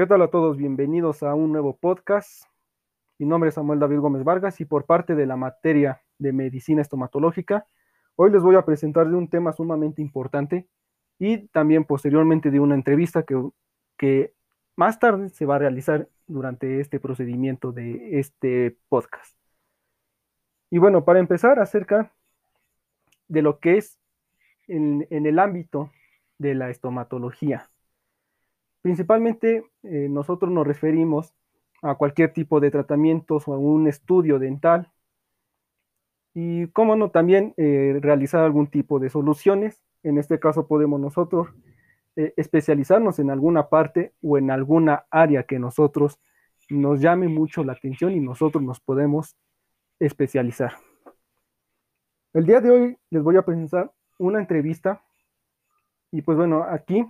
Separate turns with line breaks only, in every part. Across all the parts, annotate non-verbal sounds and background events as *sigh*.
¿Qué tal a todos? Bienvenidos a un nuevo podcast. Mi nombre es Samuel David Gómez Vargas y por parte de la materia de medicina estomatológica, hoy les voy a presentar de un tema sumamente importante y también posteriormente de una entrevista que, que más tarde se va a realizar durante este procedimiento de este podcast. Y bueno, para empezar acerca de lo que es en, en el ámbito de la estomatología. Principalmente eh, nosotros nos referimos a cualquier tipo de tratamientos o a un estudio dental y, cómo no, también eh, realizar algún tipo de soluciones. En este caso podemos nosotros eh, especializarnos en alguna parte o en alguna área que nosotros nos llame mucho la atención y nosotros nos podemos especializar. El día de hoy les voy a presentar una entrevista y pues bueno, aquí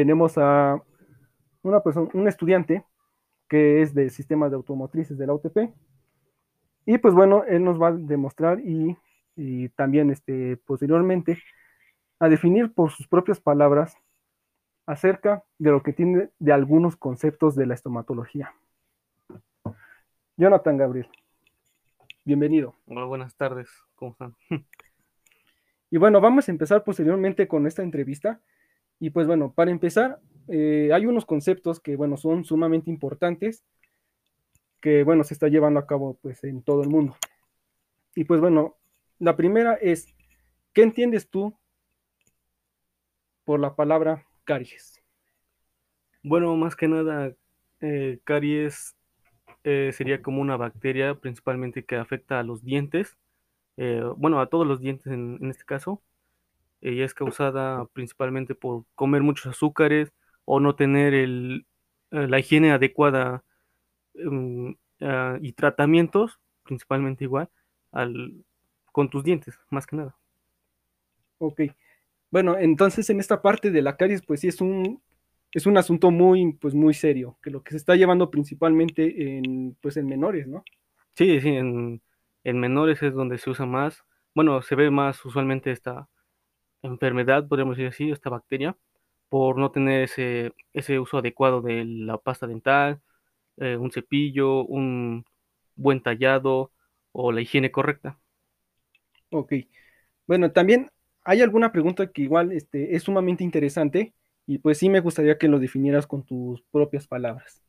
tenemos a una persona, un estudiante que es de sistemas de automotrices de la UTP. Y pues bueno, él nos va a demostrar y, y también este, posteriormente a definir por sus propias palabras acerca de lo que tiene de algunos conceptos de la estomatología. Jonathan Gabriel, bienvenido.
Hola, buenas tardes, ¿cómo están? *laughs*
Y bueno, vamos a empezar posteriormente con esta entrevista. Y pues bueno, para empezar, eh, hay unos conceptos que, bueno, son sumamente importantes, que, bueno, se está llevando a cabo, pues, en todo el mundo. Y pues bueno, la primera es, ¿qué entiendes tú por la palabra caries?
Bueno, más que nada, eh, caries eh, sería como una bacteria principalmente que afecta a los dientes, bueno, a todos los dientes en, en este caso. Ella es causada principalmente por comer muchos azúcares o no tener el, eh, la higiene adecuada um, uh, y tratamientos, principalmente igual, al, con tus dientes, más que nada.
Ok. Bueno, entonces en esta parte de la caries, pues sí es un, es un asunto muy, pues muy serio, que lo que se está llevando principalmente en, pues en menores, ¿no?
Sí, sí, en, en menores es donde se usa más, bueno, se ve más usualmente esta enfermedad, podríamos decir así, esta bacteria, por no tener ese, ese uso adecuado de la pasta dental, eh, un cepillo, un buen tallado o la higiene correcta.
Ok. Bueno, también hay alguna pregunta que igual este, es sumamente interesante y pues sí me gustaría que lo definieras con tus propias palabras.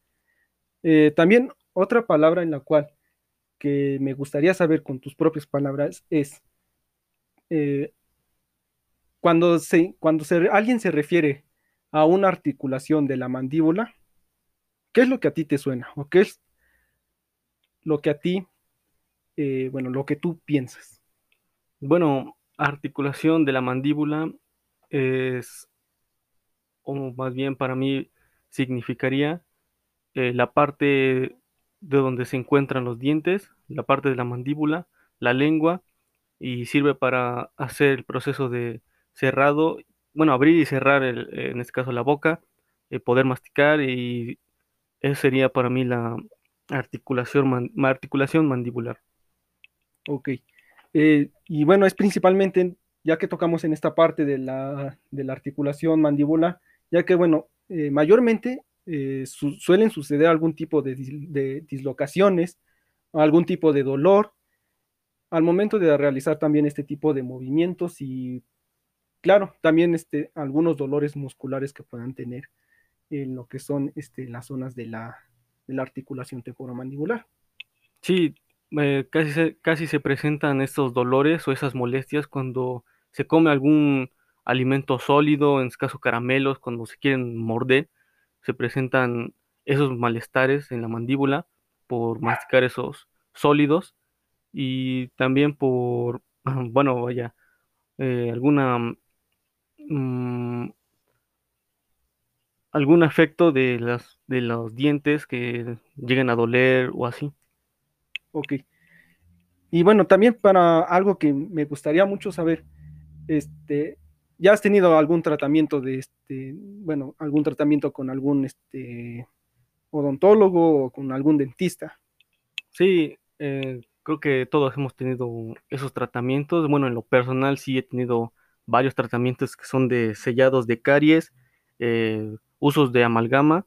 Eh, también otra palabra en la cual que me gustaría saber con tus propias palabras es eh, cuando, se, cuando se, alguien se refiere a una articulación de la mandíbula, ¿qué es lo que a ti te suena? ¿O qué es lo que a ti, eh, bueno, lo que tú piensas?
Bueno, articulación de la mandíbula es, o más bien para mí significaría eh, la parte de donde se encuentran los dientes, la parte de la mandíbula, la lengua, y sirve para hacer el proceso de cerrado, bueno, abrir y cerrar, el, en este caso la boca, eh, poder masticar, y eso sería para mí la articulación, man, articulación mandibular.
Ok. Eh, y bueno, es principalmente, ya que tocamos en esta parte de la, de la articulación mandibular, ya que, bueno, eh, mayormente eh, su, suelen suceder algún tipo de, de, dislocaciones, algún tipo de dolor al momento de realizar también este tipo de movimientos y claro, también este, algunos dolores musculares que puedan tener en lo que son este, las zonas de la, de la articulación temporomandibular.
Sí, eh, casi, se, casi se presentan estos dolores o esas molestias cuando se come algún alimento sólido, en este caso caramelos, cuando se quieren morder, se presentan esos malestares en la mandíbula por masticar esos sólidos y también por, *clears throat* bueno, vaya, eh, alguna mmm, algún efecto de las de los dientes que lleguen a doler o así.
Ok. Y bueno, también para algo que me gustaría mucho saber, este, ¿ya has tenido algún tratamiento de este, bueno, algún tratamiento con algún este odontólogo o con algún dentista?
Sí, eh, creo que todos hemos tenido esos tratamientos. Bueno, en lo personal sí he tenido varios tratamientos que son de sellados de caries, eh, usos de amalgama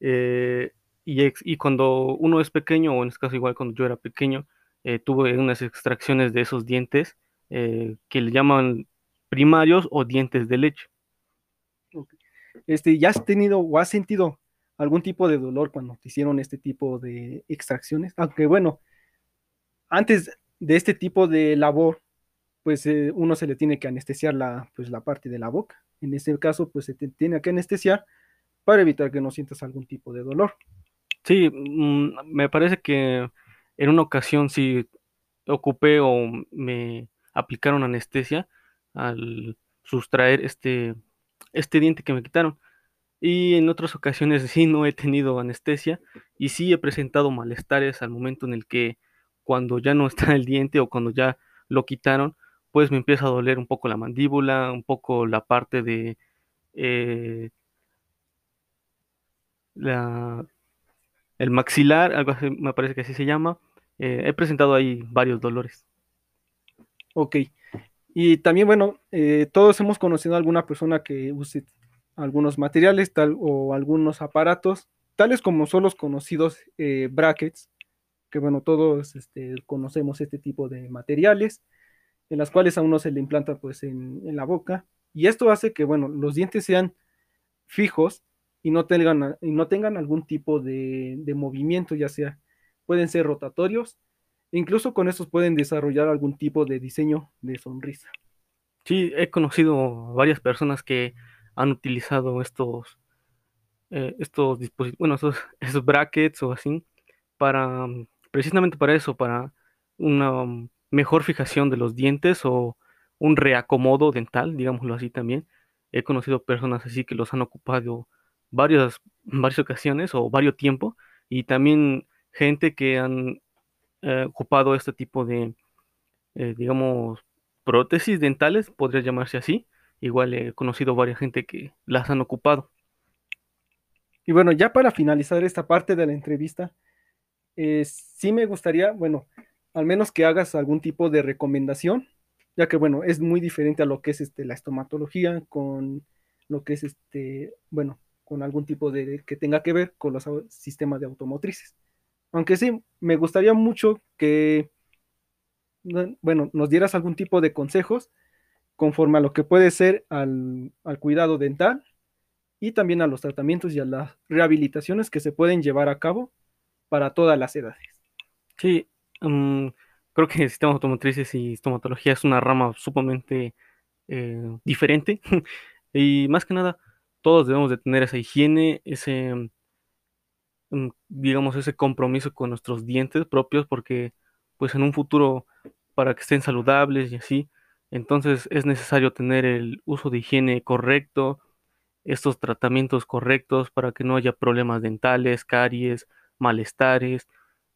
Eh, y, cuando uno es pequeño, o en este caso igual cuando yo era pequeño, eh, tuve unas extracciones de esos dientes eh, que le llaman primarios o dientes de leche.
Este, ¿Ya has tenido o has sentido algún tipo de dolor cuando te hicieron este tipo de extracciones? Aunque bueno, antes de este tipo de labor, pues eh, uno se le tiene que anestesiar la, pues, la parte de la boca. En este caso, pues se tiene que anestesiar para evitar que no sientas algún tipo de dolor.
Sí, mm, me parece que en una ocasión sí ocupé o me aplicaron anestesia al sustraer este, este diente que me quitaron. Y en otras ocasiones *laughs* sí no he tenido anestesia y sí he presentado malestares al momento en el que cuando ya no está el diente o cuando ya lo quitaron, pues me empieza a doler un poco la mandíbula, un poco la parte de eh, la, el maxilar, algo así, me parece que así se llama. Eh, he presentado ahí varios dolores.
Ok. Y también, bueno, eh, todos hemos conocido a alguna persona que use algunos materiales tal, o algunos aparatos, tales como son los conocidos eh, brackets, que bueno, todos este, conocemos este tipo de materiales, en las cuales a uno se le implanta pues en, en la boca, y esto hace que, bueno, los dientes sean fijos y no tengan, y no tengan algún tipo de, de movimiento, ya sea, pueden ser rotatorios, e incluso con estos pueden desarrollar algún tipo de diseño de sonrisa.
Sí, he conocido varias personas que han utilizado estos, eh, estos dispositivos, bueno, esos, *laughs* esos, brackets o así, para precisamente para eso, para una mejor fijación de los dientes o un reacomodo dental, digámoslo así también. He conocido personas así que los han ocupado varias, varias ocasiones o varios tiempo y también gente que han eh, ocupado este tipo de, eh, digamos, prótesis dentales, podría llamarse así. Igual he conocido varias gente que las han ocupado.
Y bueno, ya para finalizar esta parte de la entrevista, eh, sí me gustaría, bueno, al menos que hagas algún tipo de recomendación, ya que bueno, es muy diferente a lo que es este, la estomatología con lo que es este, bueno, con algún tipo de que tenga que ver con los sistemas de automotrices. Aunque sí, me gustaría mucho que, bueno, nos dieras algún tipo de consejos conforme a lo que puede ser al, cuidado dental y también a los tratamientos y a las rehabilitaciones que se pueden llevar a cabo para todas las edades.
Sí, mm, creo que el sistema automotrices y estomatología es una rama sumamente eh, diferente. *laughs* Y más que nada todos debemos de tener esa higiene, ese, mm, digamos, ese compromiso con nuestros dientes propios, porque pues en un futuro, para que estén saludables y así, entonces es necesario tener el uso de higiene correcto, estos tratamientos correctos para que no haya problemas dentales, caries, malestares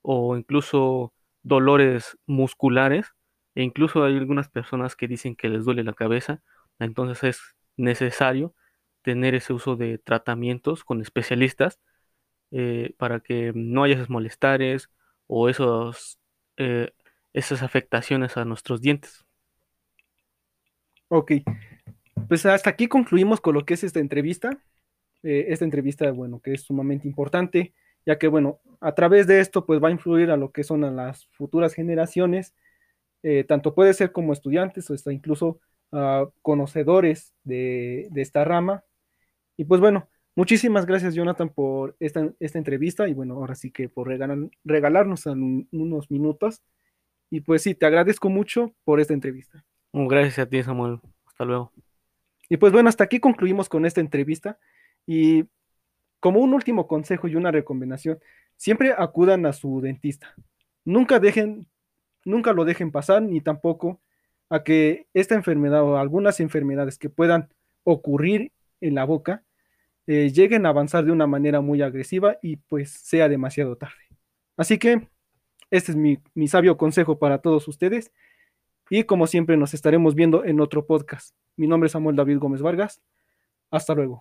o incluso dolores musculares. E incluso hay algunas personas que dicen que les duele la cabeza, entonces es necesario tener ese uso de tratamientos con especialistas eh, para que no haya esos molestares o esos, eh, esas afectaciones a nuestros dientes.
Ok, pues hasta aquí concluimos con lo que es esta entrevista. Eh, esta entrevista, bueno, que es sumamente importante, ya que, bueno, a través de esto, pues va a influir a lo que son las futuras generaciones, tanto puede ser como estudiantes o hasta incluso a conocedores de, de, esta rama, y pues bueno, muchísimas gracias Jonathan por esta, esta entrevista y bueno, ahora sí que por regalarnos unos minutos. Y pues sí, te agradezco mucho por esta entrevista.
Gracias a ti Samuel. Hasta luego.
Y pues bueno, hasta aquí concluimos con esta entrevista. Y como un último consejo y una recomendación, siempre acudan a su dentista. Nunca dejen, nunca lo dejen pasar, ni tampoco a que esta enfermedad o algunas enfermedades que puedan ocurrir en la boca eh, lleguen a avanzar de una manera muy agresiva y pues sea demasiado tarde. Así que este es mi, mi sabio consejo para todos ustedes y como siempre nos estaremos viendo en otro podcast. Mi nombre es Samuel David Gómez Vargas. Hasta luego.